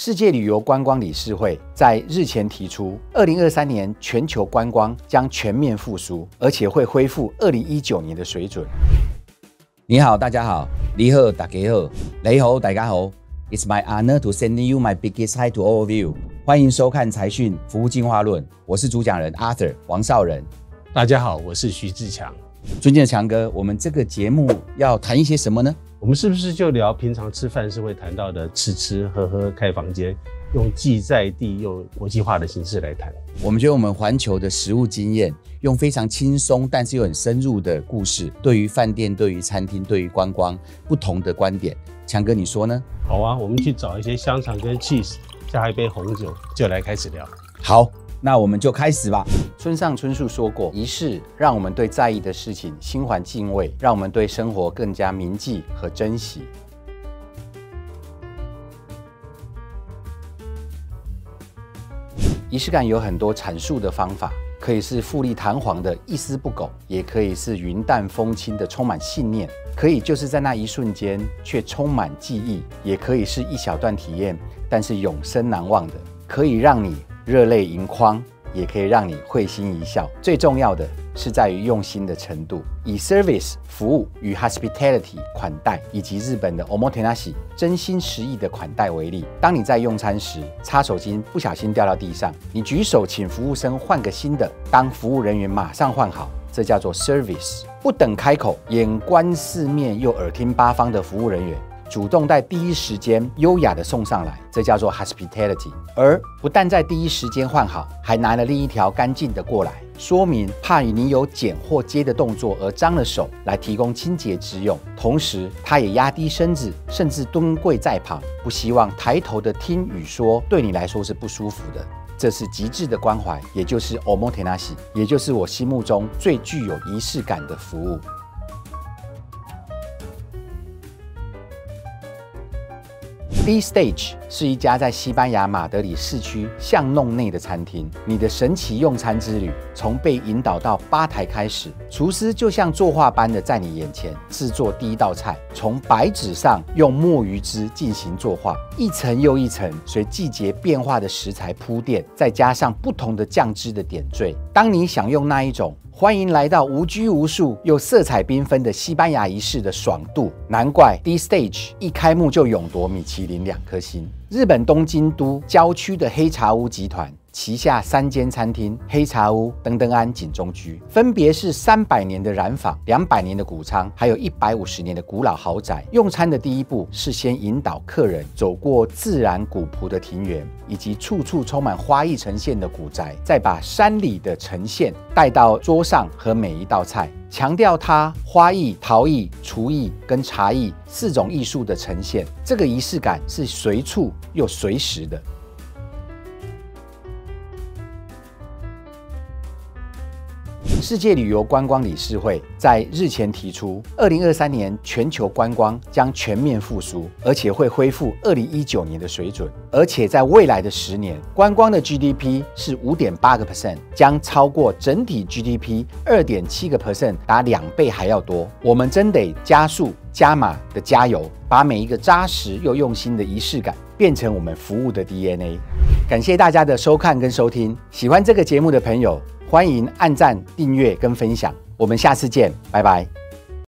世界旅游观光理事会在日前提出，二零二三年全球观光将全面复苏，而且会恢复二零一九年的水准。你好，大家好，你好，大家好，你好，大家好。It's my honor to send you my biggest hi to all of you。欢迎收看财讯服务进化论，我是主讲人 Arthur 王少仁。大家好，我是徐志强。尊敬的强哥，我们这个节目要谈一些什么呢？我们是不是就聊平常吃饭是会谈到的吃吃喝喝开房间，用既在地又国际化的形式来谈？我们觉得我们环球的食物经验，用非常轻松但是又很深入的故事，对于饭店、对于餐厅、对于观光不同的观点，强哥你说呢？好啊，我们去找一些香肠跟 cheese，加一杯红酒，就来开始聊。好。那我们就开始吧。村上春树说过：“仪式让我们对在意的事情心怀敬畏，让我们对生活更加铭记和珍惜。”仪式感有很多阐述的方法，可以是富丽堂皇的一丝不苟，也可以是云淡风轻的充满信念，可以就是在那一瞬间却充满记忆，也可以是一小段体验，但是永生难忘的，可以让你。热泪盈眶，也可以让你会心一笑。最重要的是在于用心的程度。以 service 服务与 hospitality 款待，以及日本的 omotenashi 真心实意的款待为例，当你在用餐时，擦手巾不小心掉到地上，你举手请服务生换个新的，当服务人员马上换好，这叫做 service。不等开口，眼观四面又耳听八方的服务人员。主动在第一时间优雅地送上来，这叫做 hospitality。而不但在第一时间换好，还拿了另一条干净的过来，说明怕你有捡或接的动作而脏了手，来提供清洁之用。同时，他也压低身子，甚至蹲跪在旁，不希望抬头的听与说对你来说是不舒服的。这是极致的关怀，也就是 omotenashi，也就是我心目中最具有仪式感的服务。D Stage 是一家在西班牙马德里市区巷弄内的餐厅。你的神奇用餐之旅，从被引导到吧台开始，厨师就像作画般的在你眼前制作第一道菜。从白纸上用墨鱼汁进行作画，一层又一层，随季节变化的食材铺垫，再加上不同的酱汁的点缀。当你享用那一种。欢迎来到无拘无束又色彩缤纷的西班牙仪式的爽度，难怪 D Stage 一开幕就勇夺米其林两颗星。日本东京都郊区的黑茶屋集团。旗下三间餐厅黑茶屋、登登安、景中居，分别是三百年的染坊、两百年的古仓，还有一百五十年的古老豪宅。用餐的第一步是先引导客人走过自然古朴的庭园，以及处处充满花艺呈现的古宅，再把山里的呈现带到桌上和每一道菜，强调它花艺、陶艺、厨艺跟茶艺四种艺术的呈现。这个仪式感是随处又随时的。世界旅游观光理事会在日前提出，二零二三年全球观光将全面复苏，而且会恢复二零一九年的水准。而且在未来的十年，观光的 GDP 是五点八个 percent，将超过整体 GDP 二点七个 percent，达两倍还要多。我们真得加速加码的加油，把每一个扎实又用心的仪式感变成我们服务的 DNA。感谢大家的收看跟收听，喜欢这个节目的朋友。欢迎按赞、订阅跟分享，我们下次见，拜拜。